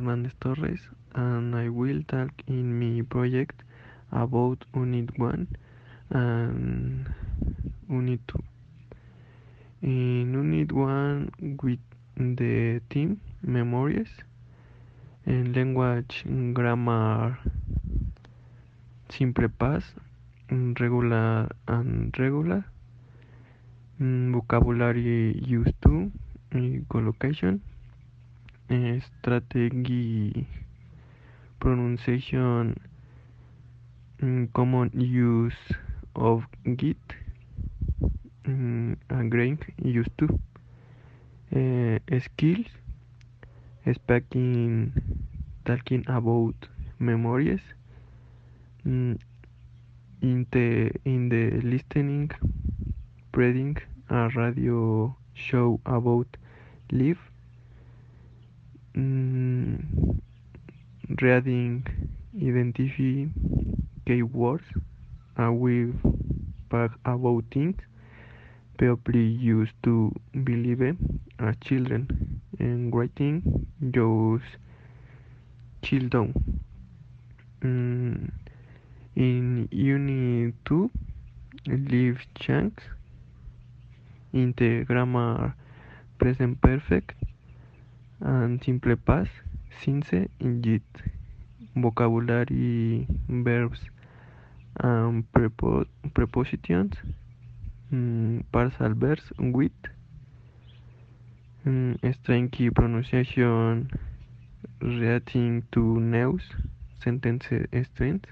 Hernández Torres and I will talk in my project about Unit 1 and Unit 2. In Unit 1 with the theme Memories and language grammar simple past regular and regular mm, vocabulary used to collocation strategy pronunciation mm, common use of git mm, grain used to uh, skills speaking talking about memories mm, in the in the listening reading a radio show about life reading identify keywords uh, with back about things people used to believe as children and writing those children. Mm, in unit 2 leave chunks in the grammar present perfect and simple past since in vocabulary verbs and prepo prepositions mm, partial verbs with mm, strength pronunciation reacting to news sentence strength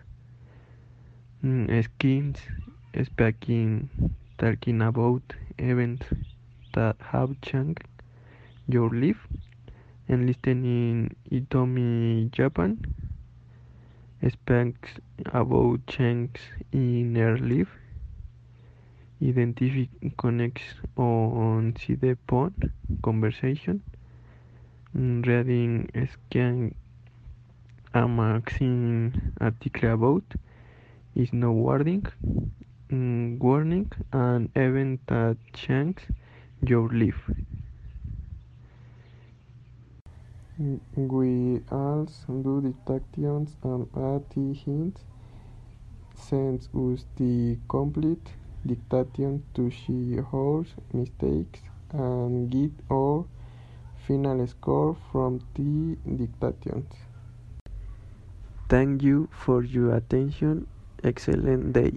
mm, skills speaking talking about events that have changed your life and listening Itomi Japan speaks about changes in her life identify connects on the phone conversation reading scan a magazine article about is no warning mm, warning and event that changes your life we also do dictations and add the hints sends us the complete dictation to see our mistakes and get our final score from the dictations. Thank you for your attention. Excellent day.